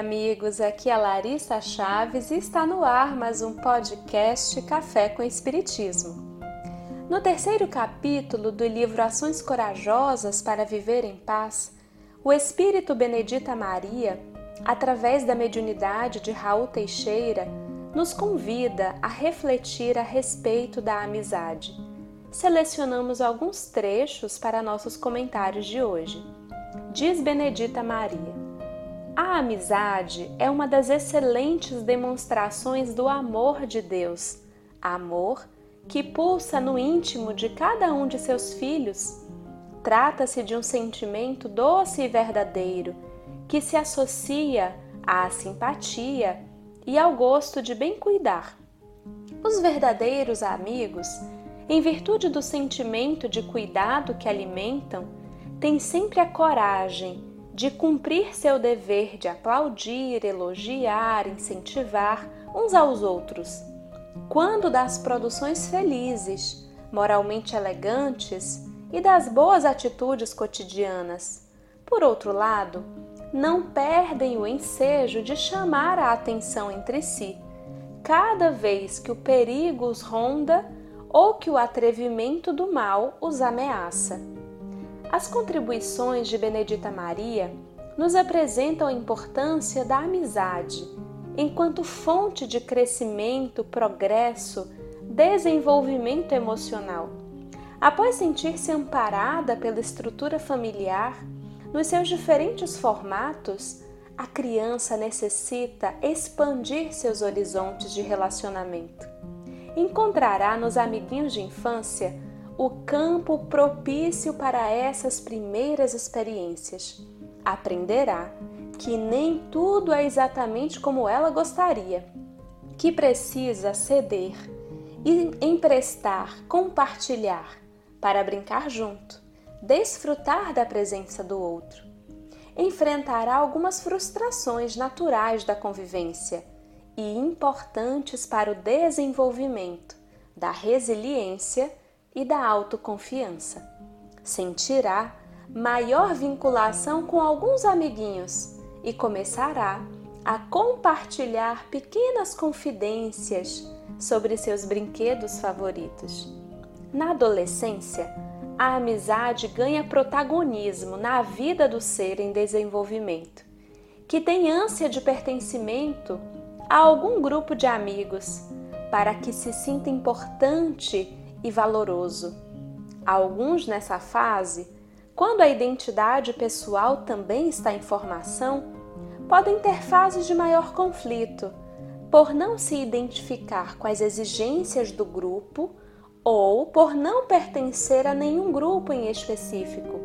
amigos. Aqui é Larissa Chaves e está no ar mais um podcast Café com Espiritismo. No terceiro capítulo do livro Ações Corajosas para Viver em Paz, o Espírito Benedita Maria, através da mediunidade de Raul Teixeira, nos convida a refletir a respeito da amizade. Selecionamos alguns trechos para nossos comentários de hoje. Diz Benedita Maria: A amizade é uma das excelentes demonstrações do amor de Deus, amor que pulsa no íntimo de cada um de seus filhos. Trata-se de um sentimento doce e verdadeiro que se associa à simpatia e ao gosto de bem cuidar. Os verdadeiros amigos, em virtude do sentimento de cuidado que alimentam, têm sempre a coragem de cumprir seu dever de aplaudir, elogiar, incentivar uns aos outros. Quando das produções felizes, moralmente elegantes e das boas atitudes cotidianas. Por outro lado, não perdem o ensejo de chamar a atenção entre si, cada vez que o perigo os ronda ou que o atrevimento do mal os ameaça. As contribuições de Benedita Maria nos apresentam a importância da amizade enquanto fonte de crescimento, progresso, desenvolvimento emocional. Após sentir-se amparada pela estrutura familiar, nos seus diferentes formatos, a criança necessita expandir seus horizontes de relacionamento. Encontrará nos amiguinhos de infância o campo propício para essas primeiras experiências. Aprenderá que nem tudo é exatamente como ela gostaria, que precisa ceder e emprestar, compartilhar para brincar junto desfrutar da presença do outro. Enfrentará algumas frustrações naturais da convivência e importantes para o desenvolvimento da resiliência e da autoconfiança. Sentirá maior vinculação com alguns amiguinhos e começará a compartilhar pequenas confidências sobre seus brinquedos favoritos. Na adolescência, a amizade ganha protagonismo na vida do ser em desenvolvimento, que tem ânsia de pertencimento a algum grupo de amigos, para que se sinta importante e valoroso. Alguns nessa fase, quando a identidade pessoal também está em formação, podem ter fases de maior conflito, por não se identificar com as exigências do grupo ou por não pertencer a nenhum grupo em específico.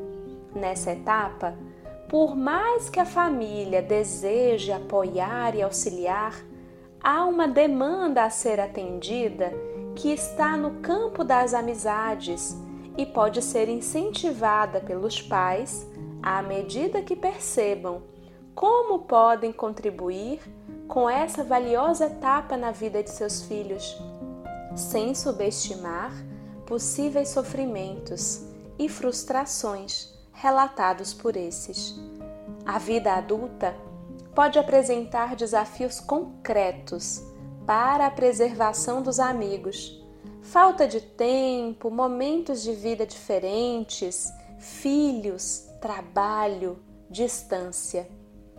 Nessa etapa, por mais que a família deseje apoiar e auxiliar, há uma demanda a ser atendida que está no campo das amizades e pode ser incentivada pelos pais à medida que percebam como podem contribuir com essa valiosa etapa na vida de seus filhos sem subestimar possíveis sofrimentos e frustrações relatados por esses. A vida adulta pode apresentar desafios concretos para a preservação dos amigos. Falta de tempo, momentos de vida diferentes, filhos, trabalho, distância.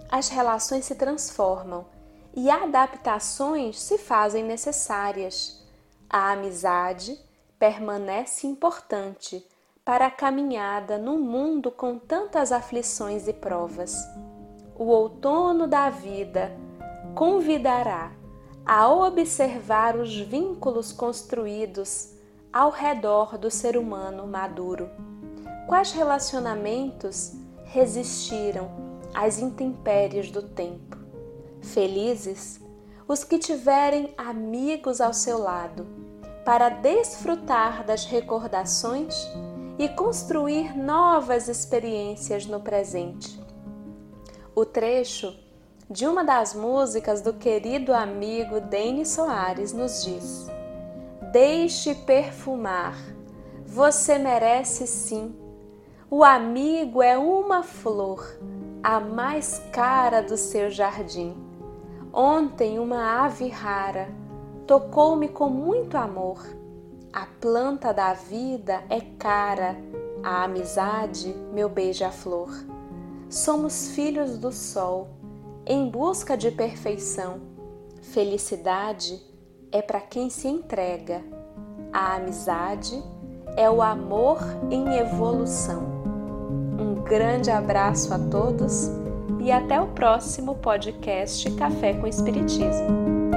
As relações se transformam e adaptações se fazem necessárias a amizade permanece importante para a caminhada num mundo com tantas aflições e provas. O outono da vida convidará a observar os vínculos construídos ao redor do ser humano maduro. Quais relacionamentos resistiram às intempéries do tempo? Felizes os que tiverem amigos ao seu lado, para desfrutar das recordações e construir novas experiências no presente. O trecho de uma das músicas do querido amigo Denis Soares nos diz: Deixe perfumar, você merece sim. O amigo é uma flor a mais cara do seu jardim. Ontem uma ave rara tocou-me com muito amor. A planta da vida é cara, a amizade, meu beija-flor. Somos filhos do sol, em busca de perfeição. Felicidade é para quem se entrega. A amizade é o amor em evolução. Um grande abraço a todos e até o próximo podcast Café com Espiritismo.